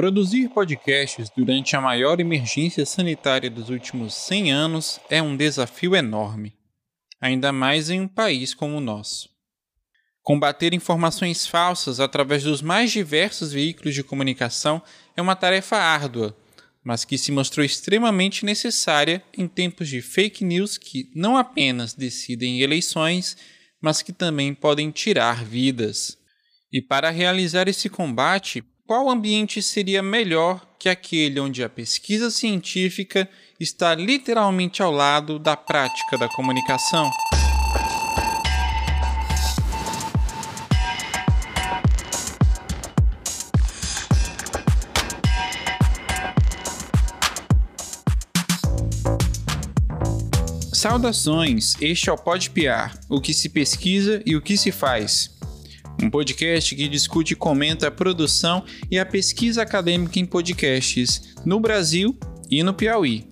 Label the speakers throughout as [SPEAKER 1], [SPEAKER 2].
[SPEAKER 1] Produzir podcasts durante a maior emergência sanitária dos últimos 100 anos é um desafio enorme, ainda mais em um país como o nosso. Combater informações falsas através dos mais diversos veículos de comunicação é uma tarefa árdua, mas que se mostrou extremamente necessária em tempos de fake news que não apenas decidem eleições, mas que também podem tirar vidas. E para realizar esse combate, qual ambiente seria melhor que aquele onde a pesquisa científica está literalmente ao lado da prática da comunicação? Saudações, este é o Pode Piar, o que se pesquisa e o que se faz um podcast que discute e comenta a produção e a pesquisa acadêmica em podcasts no Brasil e no Piauí.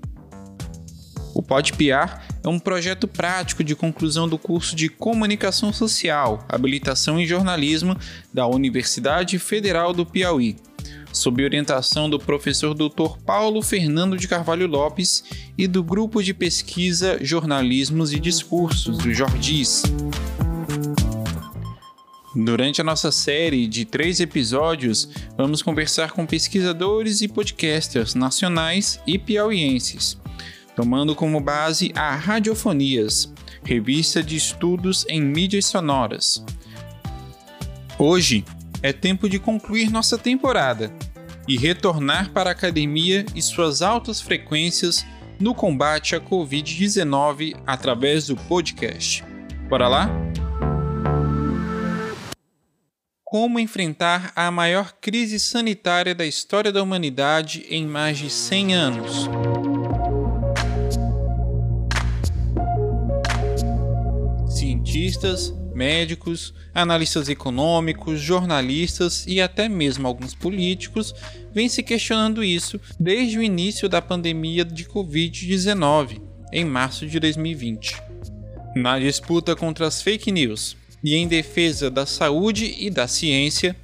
[SPEAKER 1] O PodPiar é um projeto prático de conclusão do curso de Comunicação Social, Habilitação em Jornalismo da Universidade Federal do Piauí, sob orientação do professor Dr. Paulo Fernando de Carvalho Lopes e do grupo de pesquisa Jornalismos e Discursos, do Jordis. Durante a nossa série de três episódios, vamos conversar com pesquisadores e podcasters nacionais e piauienses, tomando como base a Radiofonias, revista de estudos em mídias sonoras. Hoje é tempo de concluir nossa temporada e retornar para a academia e suas altas frequências no combate à Covid-19 através do podcast. Bora lá? Como enfrentar a maior crise sanitária da história da humanidade em mais de 100 anos? Cientistas, médicos, analistas econômicos, jornalistas e até mesmo alguns políticos vêm se questionando isso desde o início da pandemia de Covid-19, em março de 2020. Na disputa contra as fake news, e em defesa da saúde e da ciência,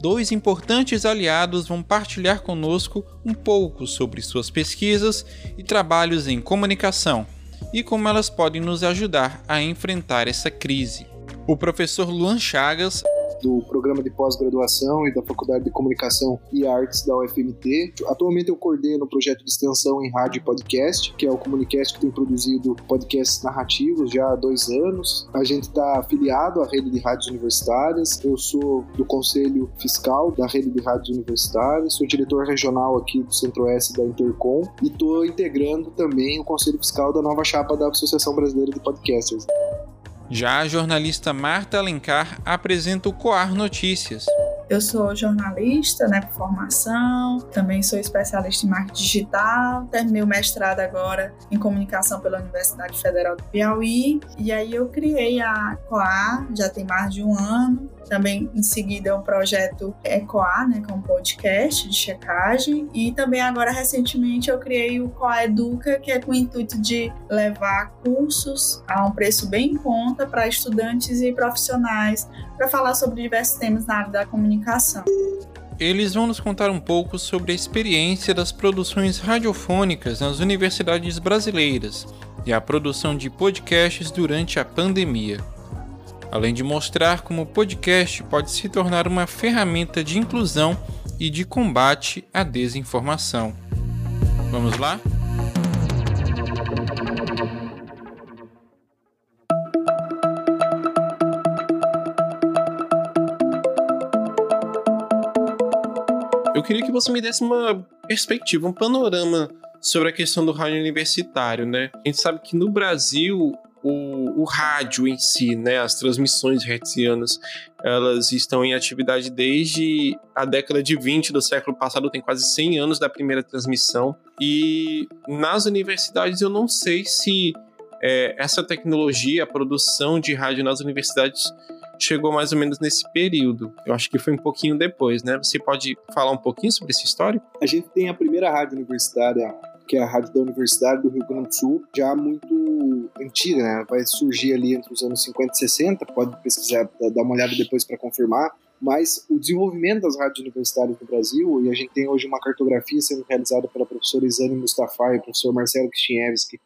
[SPEAKER 1] dois importantes aliados vão partilhar conosco um pouco sobre suas pesquisas e trabalhos em comunicação e como elas podem nos ajudar a enfrentar essa crise. O professor Luan Chagas
[SPEAKER 2] do programa de pós-graduação e da Faculdade de Comunicação e Artes da UFMT. Atualmente eu coordeno o projeto de extensão em rádio e podcast, que é o Comunicast que tem produzido podcasts narrativos já há dois anos. A gente está afiliado à rede de rádios universitárias. Eu sou do Conselho Fiscal da rede de rádios universitárias, sou diretor regional aqui do Centro-Oeste da Intercom e estou integrando também o Conselho Fiscal da nova chapa da Associação Brasileira de Podcasters.
[SPEAKER 1] Já a jornalista Marta Alencar apresenta o Coar Notícias.
[SPEAKER 3] Eu sou jornalista, né, por formação, também sou especialista em marketing digital, terminei o mestrado agora em comunicação pela Universidade Federal do Piauí, e aí eu criei a Coar, já tem mais de um ano, também em seguida o projeto Ecoar, né, que é um podcast de checagem, e também agora recentemente eu criei o Coa Educa, que é com o intuito de levar cursos a um preço bem em conta para estudantes e profissionais para falar sobre diversos temas na área da comunicação.
[SPEAKER 1] Eles vão nos contar um pouco sobre a experiência das produções radiofônicas nas universidades brasileiras e a produção de podcasts durante a pandemia além de mostrar como o podcast pode se tornar uma ferramenta de inclusão e de combate à desinformação. Vamos lá? Eu queria que você me desse uma perspectiva, um panorama sobre a questão do rádio universitário, né? A gente sabe que no Brasil o, o rádio em si, né, as transmissões hertzianas, elas estão em atividade desde a década de 20 do século passado, tem quase 100 anos da primeira transmissão. E nas universidades eu não sei se é, essa tecnologia, a produção de rádio nas universidades chegou mais ou menos nesse período. Eu acho que foi um pouquinho depois, né? Você pode falar um pouquinho sobre essa história?
[SPEAKER 2] A gente tem a primeira rádio universitária que é a rádio da Universidade do Rio Grande do Sul, já muito antiga, né? Vai surgir ali entre os anos 50 e 60, pode pesquisar, dar uma olhada depois para confirmar. Mas o desenvolvimento das rádios universitárias no Brasil, e a gente tem hoje uma cartografia sendo realizada pela professora Isane Mustafa e o professor Marcelo Kristievski,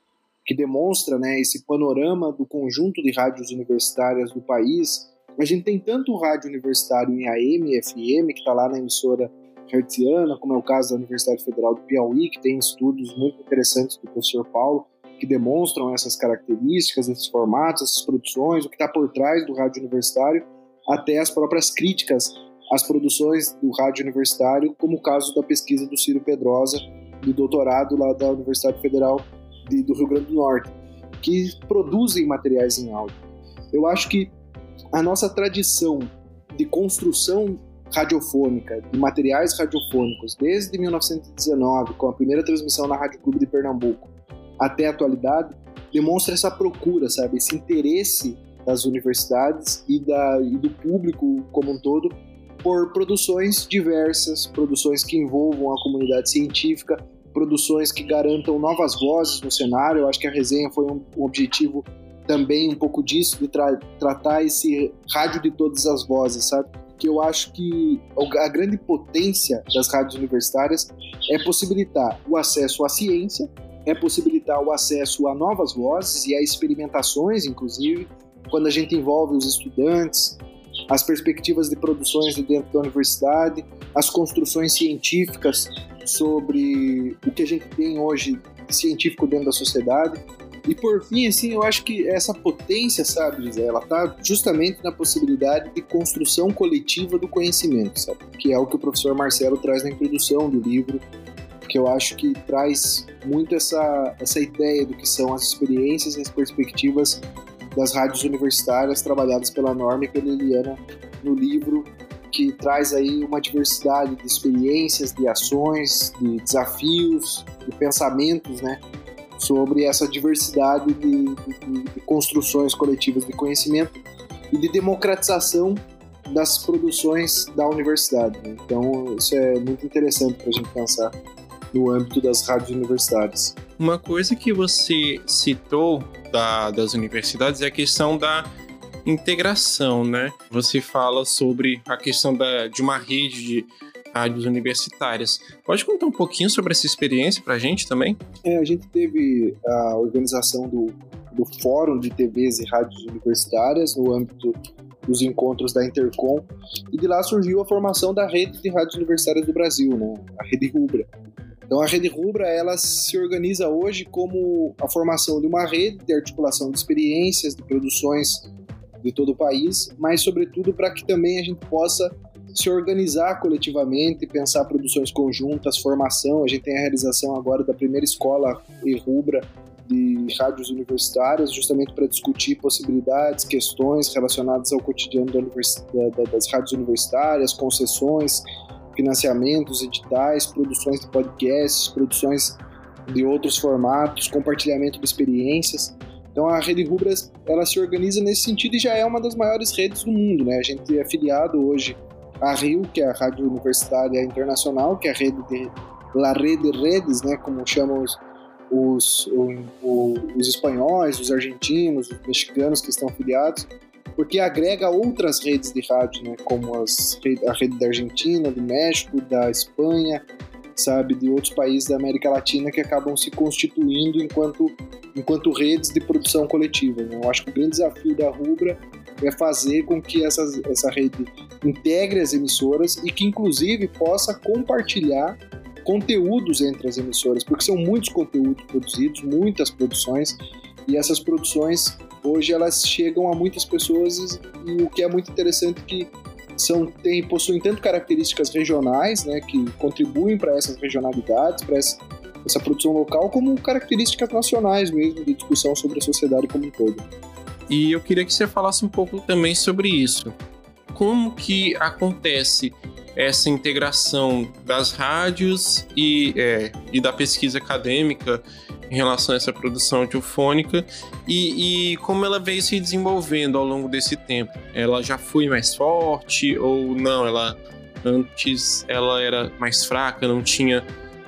[SPEAKER 2] que demonstra né, esse panorama do conjunto de rádios universitárias do país. A gente tem tanto rádio universitário em AM e FM, que está lá na emissora hertziana, como é o caso da Universidade Federal do Piauí, que tem estudos muito interessantes do professor Paulo, que demonstram essas características, esses formatos, essas produções, o que está por trás do rádio universitário, até as próprias críticas às produções do rádio universitário, como o caso da pesquisa do Ciro Pedrosa, do doutorado lá da Universidade Federal de, do Rio Grande do Norte, que produzem materiais em áudio. Eu acho que a nossa tradição de construção radiofônica, de materiais radiofônicos, desde 1919, com a primeira transmissão na Rádio Clube de Pernambuco, até a atualidade, demonstra essa procura, sabe, esse interesse das universidades e, da, e do público como um todo por produções diversas, produções que envolvam a comunidade científica, produções que garantam novas vozes no cenário. Eu acho que a resenha foi um, um objetivo também um pouco disso, de tra tratar esse rádio de todas as vozes, sabe? Que eu acho que a grande potência das rádios universitárias é possibilitar o acesso à ciência, é possibilitar o acesso a novas vozes e a experimentações, inclusive, quando a gente envolve os estudantes, as perspectivas de produções de dentro da universidade, as construções científicas sobre o que a gente tem hoje científico dentro da sociedade. E por fim, assim, eu acho que essa potência, sabe, Zé, ela tá justamente na possibilidade de construção coletiva do conhecimento, sabe? Que é o que o professor Marcelo traz na introdução do livro, que eu acho que traz muito essa, essa ideia do que são as experiências e as perspectivas das rádios universitárias trabalhadas pela Norma e pela Eliana no livro, que traz aí uma diversidade de experiências, de ações, de desafios, de pensamentos, né? Sobre essa diversidade de, de, de construções coletivas de conhecimento e de democratização das produções da universidade. Né? Então, isso é muito interessante para a gente pensar no âmbito das rádios universitárias.
[SPEAKER 1] Uma coisa que você citou da, das universidades é a questão da integração, né? Você fala sobre a questão da, de uma rede de rádios universitárias. Pode contar um pouquinho sobre essa experiência para a gente também?
[SPEAKER 2] É, a gente teve a organização do, do Fórum de TVs e Rádios Universitárias no âmbito dos encontros da Intercom, e de lá surgiu a formação da Rede de Rádios Universitárias do Brasil, né? a Rede Rubra. Então a rede Rubra ela se organiza hoje como a formação de uma rede de articulação de experiências, de produções de todo o país, mas sobretudo para que também a gente possa se organizar coletivamente, pensar produções conjuntas, formação. A gente tem a realização agora da primeira escola e Rubra de rádios universitárias, justamente para discutir possibilidades, questões relacionadas ao cotidiano da da, das rádios universitárias, concessões, financiamentos, editais, produções de podcasts, produções de outros formatos, compartilhamento de experiências. Então a Rede Rubras ela se organiza nesse sentido e já é uma das maiores redes do mundo, né? A gente é afiliado hoje à RIO, que é a Rádio Universitária Internacional, que é a rede de La Rede Redes, né? Como chamam os, os, os, os espanhóis, os argentinos, os mexicanos que estão afiliados porque agrega outras redes de rádio, né, como as, a rede da Argentina, do México, da Espanha, sabe, de outros países da América Latina que acabam se constituindo enquanto, enquanto redes de produção coletiva. Né? Eu acho que o grande desafio da Rubra é fazer com que essa, essa rede integre as emissoras e que, inclusive, possa compartilhar conteúdos entre as emissoras, porque são muitos conteúdos produzidos, muitas produções, e essas produções hoje elas chegam a muitas pessoas e, o que é muito interessante é que são tem possuem tanto características regionais, né, que contribuem para essas regionalidades, para essa, essa produção local, como características nacionais mesmo de discussão sobre a sociedade como um todo.
[SPEAKER 1] E eu queria que você falasse um pouco também sobre isso. Como que acontece essa integração das rádios e, é, e da pesquisa acadêmica em relação a essa produção audiofônica e, e, como ela veio se desenvolvendo ao longo desse tempo. Ela já foi mais forte ou não? Ela antes ela era mais fraca, não tinha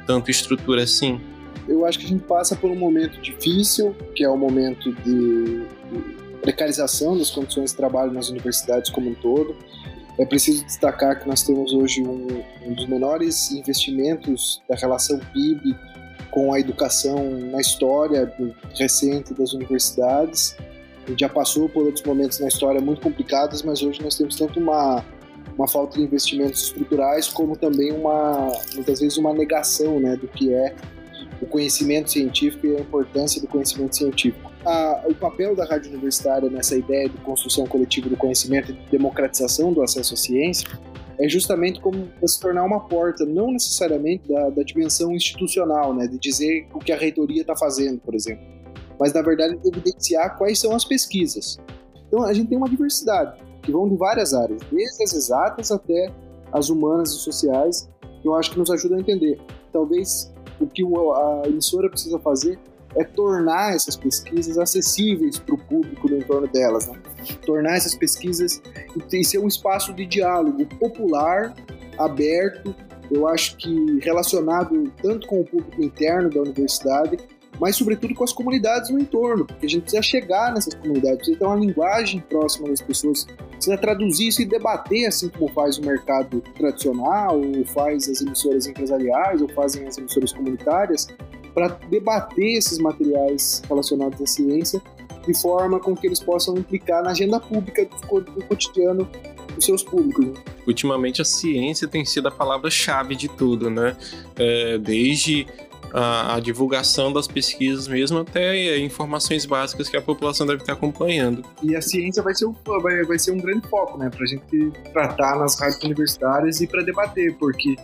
[SPEAKER 1] tanta estrutura assim?
[SPEAKER 2] Eu acho que a gente passa por um momento difícil, que é o momento de, de precarização das condições de trabalho nas universidades como um todo. É preciso destacar que nós temos hoje um, um dos menores investimentos da relação PIB com a educação na história recente das universidades. A gente já passou por outros momentos na história muito complicados, mas hoje nós temos tanto uma, uma falta de investimentos estruturais como também uma muitas vezes uma negação né, do que é o conhecimento científico e a importância do conhecimento científico. A, o papel da rádio universitária nessa ideia de construção coletiva do conhecimento e de democratização do acesso à ciência é justamente como se tornar uma porta, não necessariamente da, da dimensão institucional, né, de dizer o que a reitoria está fazendo, por exemplo, mas na verdade de evidenciar quais são as pesquisas. Então a gente tem uma diversidade que vão de várias áreas, desde as exatas até as humanas e sociais, que eu acho que nos ajuda a entender. Talvez o que a emissora precisa fazer é tornar essas pesquisas acessíveis para o público no entorno delas, né? tornar essas pesquisas e ser um espaço de diálogo popular, aberto, eu acho que relacionado tanto com o público interno da universidade, mas sobretudo com as comunidades no entorno, porque a gente precisa chegar nessas comunidades, precisa ter uma linguagem próxima das pessoas, precisa traduzir isso e debater, assim como faz o mercado tradicional, ou faz as emissoras empresariais, ou fazem as emissoras comunitárias, para debater esses materiais relacionados à ciência de forma com que eles possam implicar na agenda pública do cotidiano dos seus públicos. Né?
[SPEAKER 4] Ultimamente a ciência tem sido a palavra-chave de tudo, né? É, desde a, a, divulgação das pesquisas mesmo até informações básicas que a população deve estar acompanhando.
[SPEAKER 2] E a ciência vai ser, um, vai, vai ser um grande foco, né? Para a gente tratar nas rádios universitárias e para debater, porque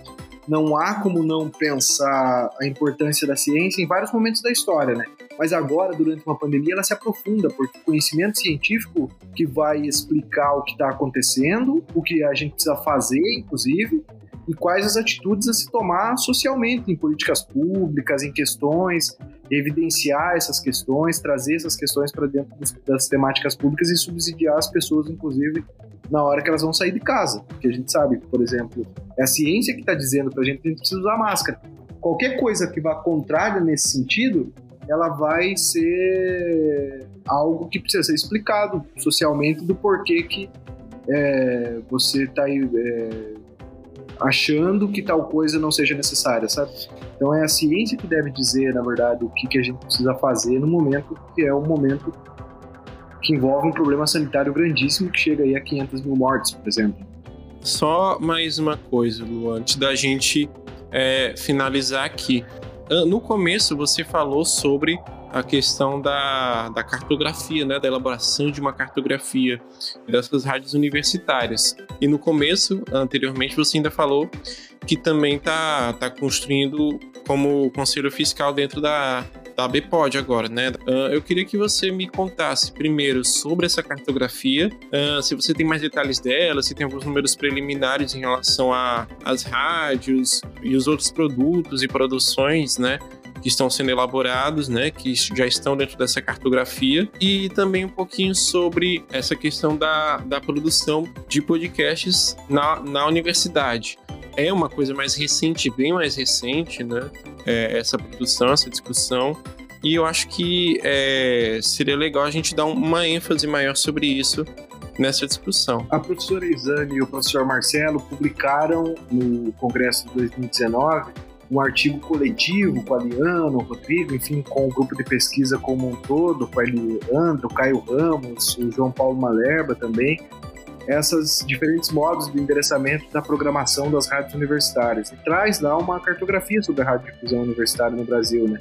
[SPEAKER 2] não há como não pensar a importância da ciência em vários momentos da história, né? Mas agora, durante uma pandemia, ela se aprofunda, porque o conhecimento científico que vai explicar o que está acontecendo, o que a gente precisa fazer, inclusive, e quais as atitudes a se tomar socialmente, em políticas públicas, em questões, evidenciar essas questões, trazer essas questões para dentro das temáticas públicas e subsidiar as pessoas, inclusive, na hora que elas vão sair de casa. Porque a gente sabe, por exemplo, é a ciência que está dizendo para a gente que a gente precisa usar máscara. Qualquer coisa que vá contrária nesse sentido, ela vai ser algo que precisa ser explicado socialmente do porquê que é, você está é, achando que tal coisa não seja necessária, sabe? Então é a ciência que deve dizer, na verdade, o que, que a gente precisa fazer no momento que é um momento que envolve um problema sanitário grandíssimo que chega aí a 500 mil mortes, por exemplo.
[SPEAKER 4] Só mais uma coisa, Lu, antes da gente é, finalizar aqui. Ah, no começo você falou sobre a questão da, da cartografia, né, da elaboração de uma cartografia dessas rádios universitárias. E no começo, anteriormente, você ainda falou que também está tá construindo como conselho fiscal dentro da, da BPOD agora, né? Uh, eu queria que você me contasse primeiro sobre essa cartografia, uh, se você tem mais detalhes dela, se tem alguns números preliminares em relação às rádios e os outros produtos e produções, né? Que estão sendo elaborados, né, que já estão dentro dessa cartografia, e também um pouquinho sobre essa questão da, da produção de podcasts na, na universidade. É uma coisa mais recente, bem mais recente, né, é, essa produção, essa discussão, e eu acho que é, seria legal a gente dar uma ênfase maior sobre isso nessa discussão.
[SPEAKER 2] A professora Isane e o professor Marcelo publicaram no Congresso de 2019 um artigo coletivo com a Liana, o Rodrigo, enfim, com o grupo de pesquisa como um todo, com a Leandro, o Caio Ramos, o João Paulo Malerba também, essas diferentes modos de endereçamento da programação das rádios universitárias. E traz lá uma cartografia sobre a radiodifusão universitária no Brasil, né?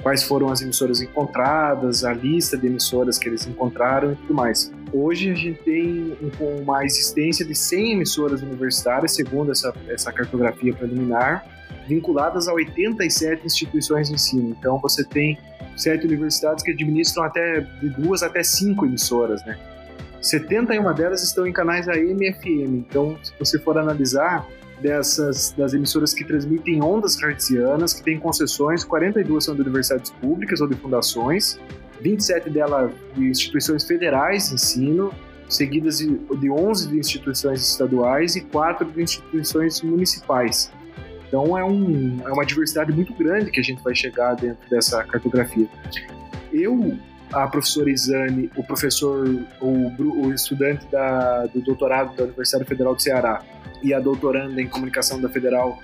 [SPEAKER 2] Quais foram as emissoras encontradas, a lista de emissoras que eles encontraram e tudo mais. Hoje a gente tem uma existência de 100 emissoras universitárias, segundo essa, essa cartografia preliminar, vinculadas a 87 instituições de ensino. Então você tem sete universidades que administram até de duas até cinco emissoras, né? 71 delas estão em canais AM e FM. Então, se você for analisar dessas das emissoras que transmitem ondas hertzianas, que têm concessões, 42 são de universidades públicas ou de fundações, 27 delas de instituições federais de ensino, seguidas de, de 11 de instituições estaduais e 4 de instituições municipais. Então é, um, é uma diversidade muito grande que a gente vai chegar dentro dessa cartografia. Eu a professora Isane, o professor, o, o estudante da, do doutorado da Universidade Federal do Ceará e a doutoranda em comunicação da Federal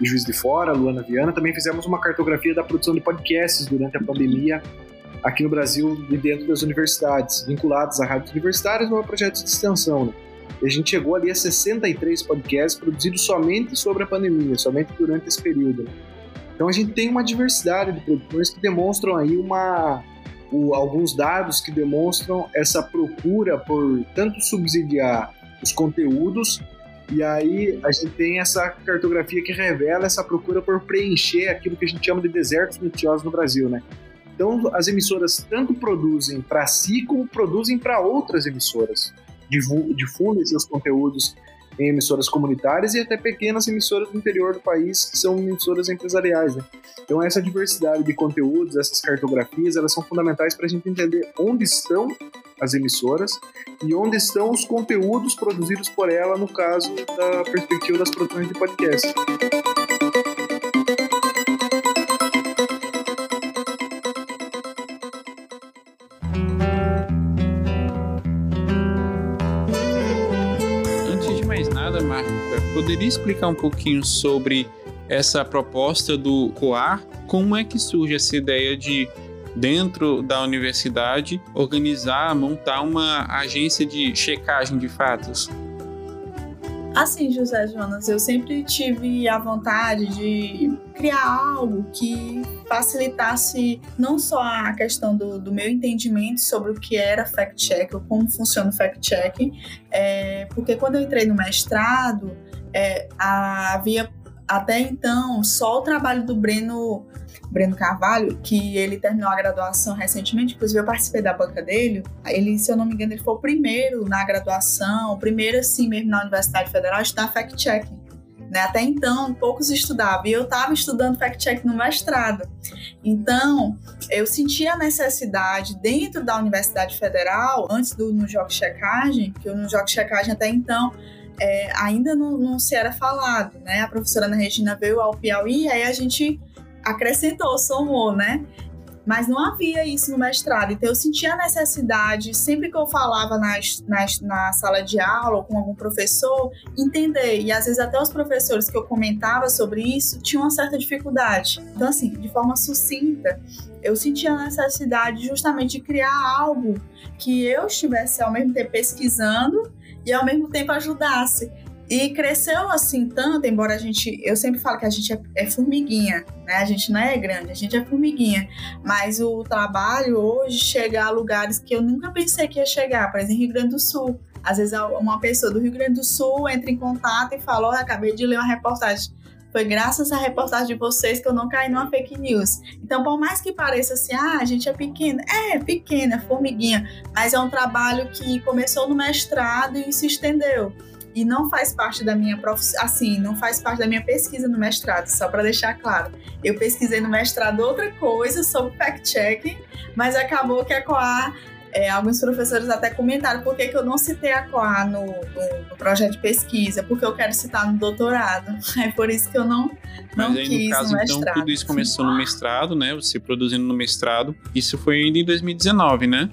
[SPEAKER 2] de Juiz de Fora, Luana Viana, também fizemos uma cartografia da produção de podcasts durante a pandemia aqui no Brasil e dentro das universidades, vinculados a rádios universitárias ou a projetos de extensão. Né? E a gente chegou ali a 63 podcasts produzidos somente sobre a pandemia, somente durante esse período. Né? Então a gente tem uma diversidade de produções que demonstram aí uma o, alguns dados que demonstram essa procura por tanto subsidiar os conteúdos e aí a gente tem essa cartografia que revela essa procura por preencher aquilo que a gente chama de desertos noticiosos no Brasil, né? Então as emissoras tanto produzem para si como produzem para outras emissoras, difundem seus conteúdos em emissoras comunitárias e até pequenas emissoras do interior do país, que são emissoras empresariais. Né? Então, essa diversidade de conteúdos, essas cartografias, elas são fundamentais para a gente entender onde estão as emissoras e onde estão os conteúdos produzidos por ela, no caso da perspectiva das produções de podcast.
[SPEAKER 1] Poderia explicar um pouquinho sobre essa proposta do COAR? Como é que surge essa ideia de, dentro da universidade, organizar, montar uma agência de checagem de fatos?
[SPEAKER 3] Assim, José Jonas, eu sempre tive a vontade de criar algo que facilitasse não só a questão do, do meu entendimento sobre o que era fact-check ou como funciona o fact-checking, é, porque quando eu entrei no mestrado, é, havia até então só o trabalho do Breno, Breno Carvalho, que ele terminou a graduação recentemente, inclusive eu participei da banca dele. Ele, se eu não me engano, ele foi o primeiro na graduação, o primeiro assim mesmo na Universidade Federal a estudar fact-checking. Né? Até então, poucos estudavam e eu estava estudando fact-check no mestrado. Então, eu sentia a necessidade dentro da Universidade Federal, antes do no Jogo Checagem, que eu no Jogo Checagem até então é, ainda não, não, se era falado, né? A professora Ana Regina veio ao Piauí e aí a gente acrescentou, somou, né? Mas não havia isso no mestrado, então eu sentia a necessidade, sempre que eu falava nas, nas, na sala de aula ou com algum professor, entender. E às vezes até os professores que eu comentava sobre isso tinham uma certa dificuldade. Então, assim, de forma sucinta, eu sentia a necessidade justamente de criar algo que eu estivesse ao mesmo tempo pesquisando e ao mesmo tempo ajudasse. E cresceu assim tanto, embora a gente, eu sempre falo que a gente é, é, formiguinha, né? A gente não é grande, a gente é formiguinha. Mas o trabalho hoje chega a lugares que eu nunca pensei que ia chegar, por exemplo, em Rio Grande do Sul. Às vezes uma pessoa do Rio Grande do Sul entra em contato e fala: Olha, acabei de ler uma reportagem. Foi graças à reportagem de vocês que eu não caí numa fake news. Então, por mais que pareça assim, ah, a gente é pequena, é pequena, formiguinha, mas é um trabalho que começou no mestrado e se estendeu e não faz parte da minha profissão, assim, não faz parte da minha pesquisa no mestrado, só para deixar claro. Eu pesquisei no mestrado outra coisa sobre fact-checking, mas acabou que a Coar é, alguns professores até comentaram por que, que eu não citei a Coa no, no, no, projeto de pesquisa, porque eu quero citar no doutorado. É por isso que eu não, não Mas aí, quis no caso, no então,
[SPEAKER 1] tudo isso começou no mestrado, né? Você produzindo no mestrado. Isso foi ainda em 2019, né?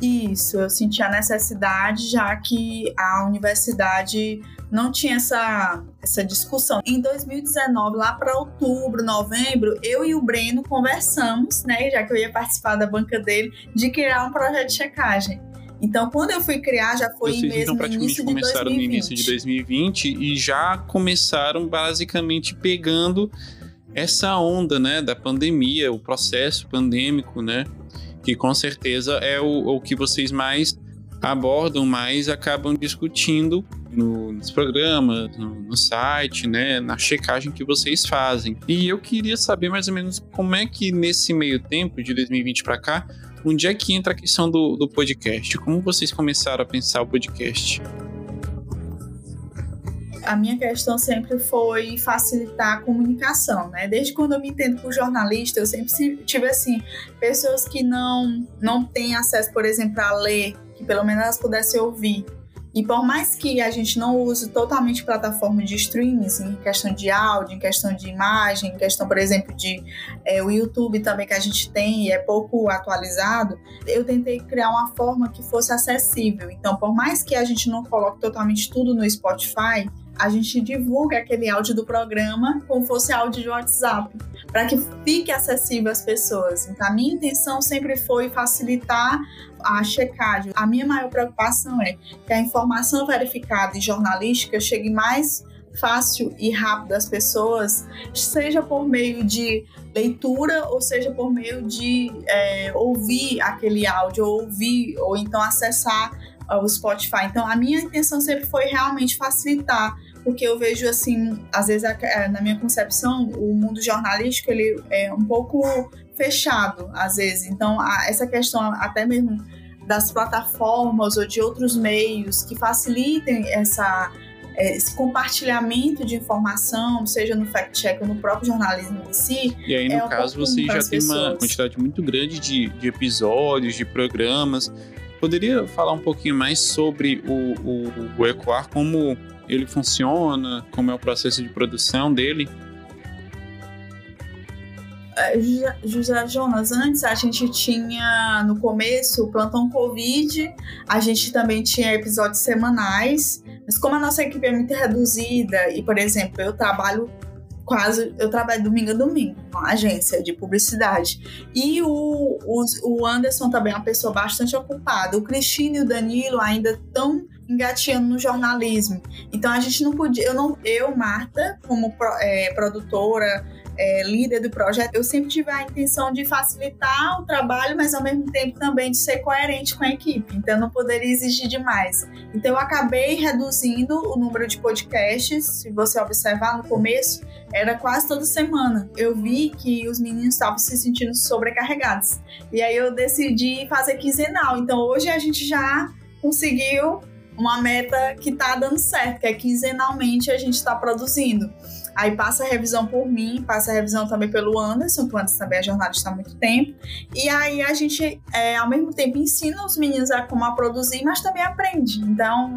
[SPEAKER 3] Isso, eu senti a necessidade, já que a universidade não tinha essa, essa discussão. Em 2019, lá para outubro, novembro, eu e o Breno conversamos, né, já que eu ia participar da banca dele, de criar um projeto de checagem. Então, quando eu fui criar, já foi
[SPEAKER 1] Vocês,
[SPEAKER 3] mesmo
[SPEAKER 1] então, praticamente começaram no início de 2020 e já começaram basicamente pegando essa onda, né, da pandemia, o processo pandêmico, né, que com certeza é o, o que vocês mais abordam, mais acabam discutindo no, nos programas, no, no, site, né, na checagem que vocês fazem. E eu queria saber mais ou menos como é que nesse meio tempo, de 2020 para cá, onde é que entra a questão do, do podcast? Como vocês começaram a pensar o podcast?
[SPEAKER 3] a minha questão sempre foi facilitar a comunicação, né? Desde quando eu me entendo por jornalista, eu sempre tive assim pessoas que não não têm acesso, por exemplo, a ler, que pelo menos elas pudessem ouvir. E por mais que a gente não use totalmente plataforma de streams, em questão de áudio, em questão de imagem, em questão, por exemplo, de é, o YouTube também que a gente tem e é pouco atualizado, eu tentei criar uma forma que fosse acessível. Então, por mais que a gente não coloque totalmente tudo no Spotify, a gente divulga aquele áudio do programa como fosse áudio de WhatsApp, para que fique acessível às pessoas. Então, a minha intenção sempre foi facilitar a checagem. A minha maior preocupação é que a informação verificada e jornalística chegue mais fácil e rápido às pessoas, seja por meio de leitura ou seja por meio de é, ouvir aquele áudio, ou ouvir ou então acessar o Spotify. Então, a minha intenção sempre foi realmente facilitar porque eu vejo assim, às vezes é, na minha concepção, o mundo jornalístico ele é um pouco fechado, às vezes. Então, essa questão até mesmo das plataformas ou de outros meios que facilitem essa é, esse compartilhamento de informação, seja no fact-check ou no próprio jornalismo em si.
[SPEAKER 1] E aí, no
[SPEAKER 3] é
[SPEAKER 1] caso, você já tem pessoas. uma quantidade muito grande de, de episódios, de programas. Poderia falar um pouquinho mais sobre o, o, o Ecoar, como ele funciona, como é o processo de produção dele?
[SPEAKER 3] É, José Jonas, antes a gente tinha no começo o plantão Covid, a gente também tinha episódios semanais, mas como a nossa equipe é muito reduzida e, por exemplo, eu trabalho quase, eu trabalho domingo a domingo numa agência de publicidade e o, o, Anderson também é uma pessoa bastante ocupada, o Cristino e o Danilo ainda estão engateando no jornalismo. Então a gente não podia, eu não, eu Marta, como é, produtora, é, líder do projeto, eu sempre tive a intenção de facilitar o trabalho, mas ao mesmo tempo também de ser coerente com a equipe. Então eu não poderia exigir demais. Então eu acabei reduzindo o número de podcasts. Se você observar no começo, era quase toda semana. Eu vi que os meninos estavam se sentindo sobrecarregados. E aí eu decidi fazer quinzenal. Então hoje a gente já conseguiu uma meta que tá dando certo, que é quinzenalmente a gente está produzindo. Aí passa a revisão por mim, passa a revisão também pelo Anderson, que o Anderson também é jornalista há muito tempo. E aí a gente, é, ao mesmo tempo, ensina os meninos a como a produzir, mas também aprende. Então,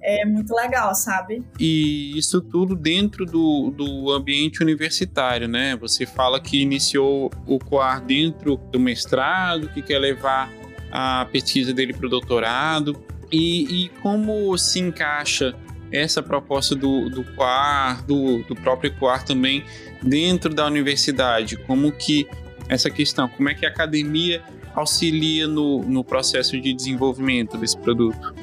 [SPEAKER 3] é muito legal, sabe?
[SPEAKER 1] E isso tudo dentro do, do ambiente universitário, né? Você fala que iniciou o COAR dentro do mestrado, que quer levar a pesquisa dele para o doutorado. E, e como se encaixa essa proposta do, do QUAR, do, do próprio QUAR também dentro da universidade? Como que essa questão, como é que a academia auxilia no, no processo de desenvolvimento desse produto?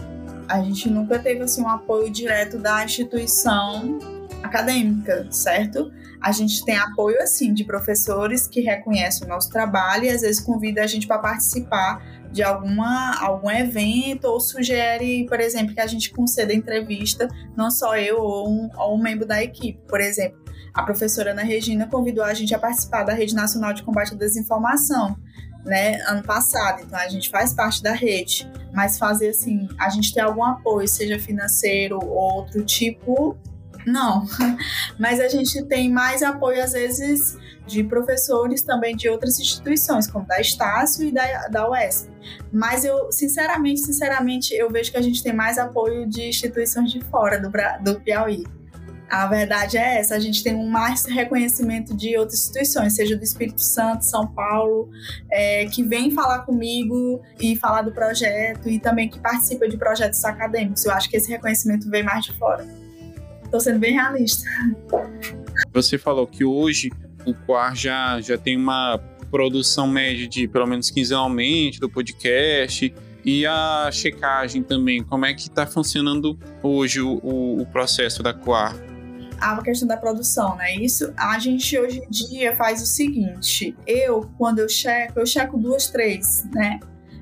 [SPEAKER 3] A gente nunca teve assim, um apoio direto da instituição acadêmica, certo? A gente tem apoio assim de professores que reconhecem o nosso trabalho e às vezes convida a gente para participar de alguma, algum evento ou sugere, por exemplo, que a gente conceda entrevista, não só eu ou um, ou um membro da equipe. Por exemplo, a professora Ana Regina convidou a gente a participar da Rede Nacional de Combate à Desinformação, né, ano passado. Então a gente faz parte da rede, mas fazer assim, a gente ter algum apoio, seja financeiro ou outro tipo, não. Mas a gente tem mais apoio às vezes de professores também de outras instituições, como da Estácio e da, da UESP. Mas eu, sinceramente, sinceramente, eu vejo que a gente tem mais apoio de instituições de fora do, do Piauí. A verdade é essa, a gente tem um mais reconhecimento de outras instituições, seja do Espírito Santo, São Paulo, é, que vem falar comigo e falar do projeto e também que participa de projetos acadêmicos. Eu acho que esse reconhecimento vem mais de fora. Estou sendo bem realista.
[SPEAKER 1] Você falou que hoje o Quar já, já tem uma produção média de pelo menos quinzenalmente do podcast e a checagem também. Como é que está funcionando hoje o, o, o, processo da Quar?
[SPEAKER 3] A questão da produção, né? Isso a gente hoje em dia faz o seguinte: eu, quando eu checo, eu checo duas, três, né?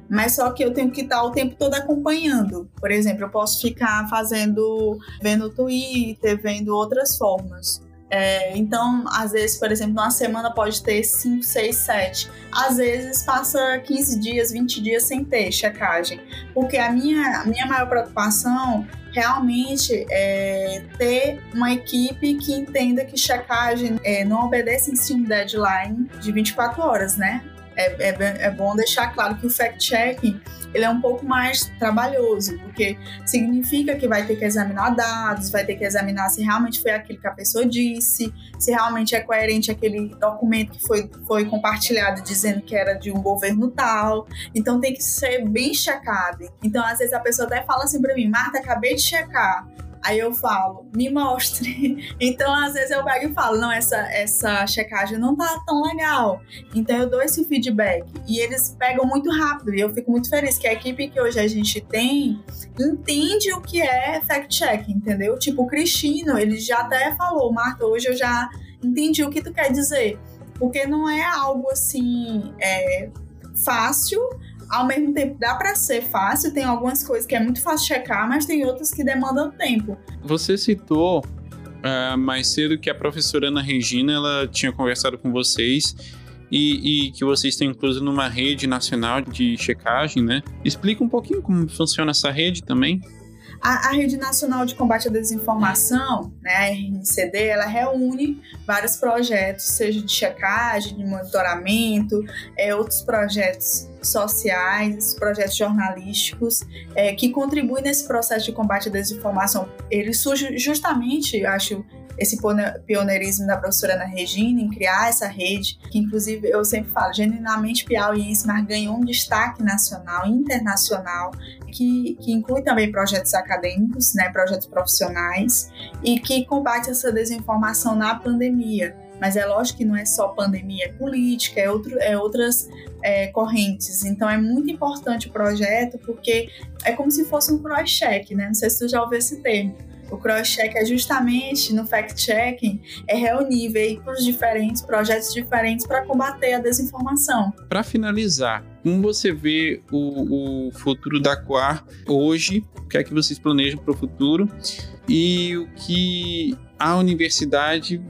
[SPEAKER 3] Mas só que eu tenho que estar o tempo todo acompanhando. Por exemplo, eu posso ficar fazendo, vendo Twitter, vendo outras formas. É, então, às vezes, por exemplo, numa semana pode ter 5, 6, 7. Às vezes passa 15 dias, 20 dias sem ter checagem. Porque a minha, a minha maior preocupação realmente é ter uma equipe que entenda que checagem é, não obedece em si um deadline de 24 horas, né? É, é, é bom deixar claro que o fact-checking ele é um pouco mais trabalhoso, porque significa que vai ter que examinar dados, vai ter que examinar se realmente foi aquilo que a pessoa disse, se realmente é coerente aquele documento que foi, foi compartilhado dizendo que era de um governo tal. Então tem que ser bem checado. Então, às vezes, a pessoa até fala assim para mim, Marta, acabei de checar. Aí eu falo, me mostre. Então, às vezes eu pego e falo, não, essa, essa checagem não tá tão legal. Então eu dou esse feedback. E eles pegam muito rápido. E eu fico muito feliz que a equipe que hoje a gente tem entende o que é fact-check, entendeu? Tipo, o Cristino, ele já até falou, Marta, hoje eu já entendi o que tu quer dizer. Porque não é algo assim é, fácil, ao mesmo tempo dá para ser fácil, tem algumas coisas que é muito fácil checar, mas tem outras que demandam tempo.
[SPEAKER 1] Você citou uh, mais cedo que a professora Ana Regina ela tinha conversado com vocês e, e, que vocês estão incluso numa rede nacional de checagem, né? Explica um pouquinho como funciona essa rede também.
[SPEAKER 3] A, a, Rede Nacional de Combate à Desinformação, né, a RNCD, ela reúne vários projetos, seja de checagem, de monitoramento, é, outros projetos sociais, projetos jornalísticos, é, que contribuem nesse processo de combate à desinformação. Ele surge justamente, acho, esse pioneirismo da professora Ana Regina em criar essa rede, que inclusive eu sempre falo, genuinamente piauiense, mas ganhou um destaque nacional, internacional, que, que inclui também projetos acadêmicos, né, projetos profissionais, e que combate essa desinformação na pandemia. Mas é lógico que não é só pandemia, é política, é, outro, é outras é, correntes. Então é muito importante o projeto, porque é como se fosse um cross-check, né? Não sei se tu já ouviu esse termo o cross-check é justamente no fact-checking, é reunir veículos diferentes, projetos diferentes para combater a desinformação.
[SPEAKER 1] Para finalizar, como você vê o, o futuro da Coar hoje? O que é que vocês planejam para o futuro? E o que a universidade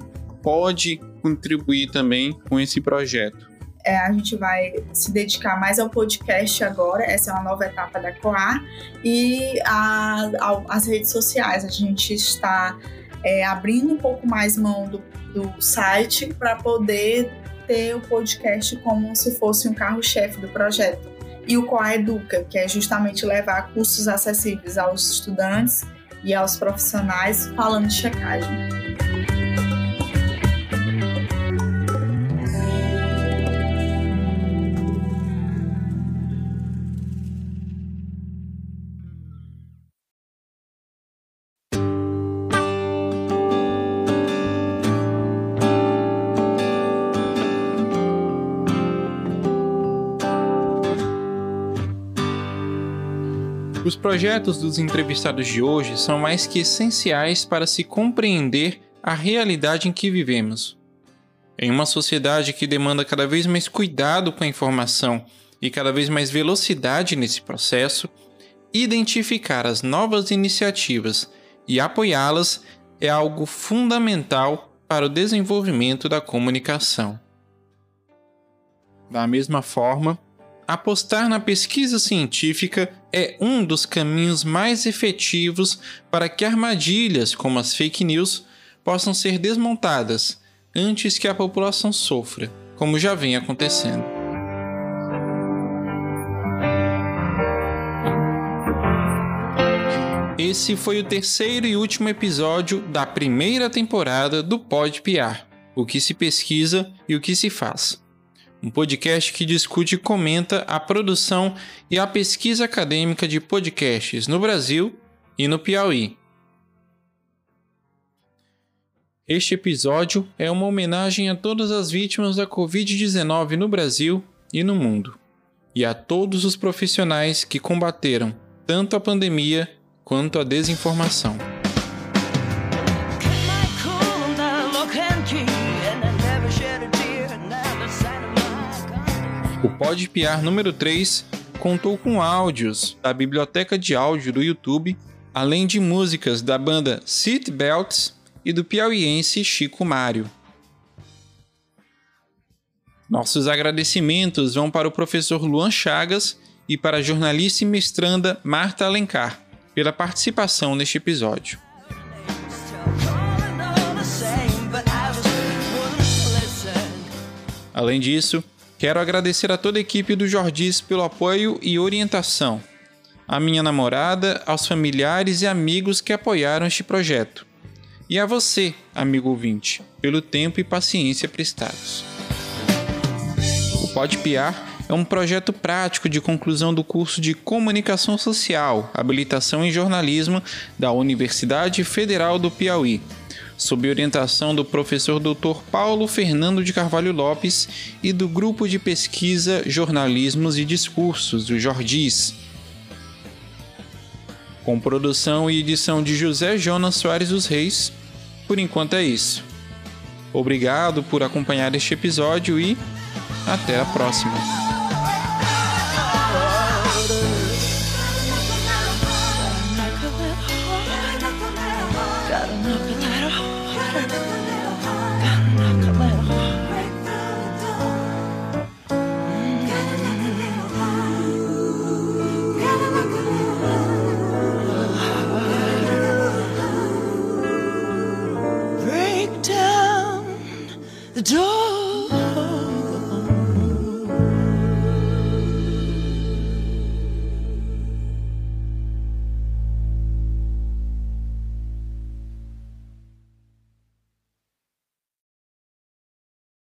[SPEAKER 1] pode contribuir também com esse projeto?
[SPEAKER 3] É, a gente vai se dedicar mais ao podcast agora, essa é uma nova etapa da Coar, e a, a, as redes sociais. A gente está é, abrindo um pouco mais mão do, do site para poder ter o podcast como se fosse um carro-chefe do projeto. E o Coar Educa, que é justamente levar cursos acessíveis aos estudantes e aos profissionais falando de checagem.
[SPEAKER 1] Os projetos dos entrevistados de hoje são mais que essenciais para se compreender a realidade em que vivemos. Em uma sociedade que demanda cada vez mais cuidado com a informação e cada vez mais velocidade nesse processo, identificar as novas iniciativas e apoiá-las é algo fundamental para o desenvolvimento da comunicação. Da mesma forma, apostar na pesquisa científica é um dos caminhos mais efetivos para que armadilhas como as fake news possam ser desmontadas antes que a população sofra, como já vem acontecendo. Esse foi o terceiro e último episódio da primeira temporada do Pod PR, o que se pesquisa e o que se faz um podcast que discute e comenta a produção e a pesquisa acadêmica de podcasts no Brasil e no Piauí. Este episódio é uma homenagem a todas as vítimas da Covid-19 no Brasil e no mundo, e a todos os profissionais que combateram tanto a pandemia quanto a desinformação. O Pod PR número 3 contou com áudios da biblioteca de áudio do YouTube, além de músicas da banda Seat Belts e do piauiense Chico Mário. Nossos agradecimentos vão para o professor Luan Chagas e para a jornalista e mestranda Marta Alencar pela participação neste episódio. Além disso, Quero agradecer a toda a equipe do Jordis pelo apoio e orientação, a minha namorada, aos familiares e amigos que apoiaram este projeto, e a você, amigo ouvinte, pelo tempo e paciência prestados. O Pode Piar é um projeto prático de conclusão do curso de Comunicação Social, Habilitação em Jornalismo da Universidade Federal do Piauí, sob orientação do professor Dr. Paulo Fernando de Carvalho Lopes e do grupo de pesquisa Jornalismos e Discursos, do Jordis. Com produção e edição de José Jonas Soares dos Reis, por enquanto é isso. Obrigado por acompanhar este episódio e até a próxima.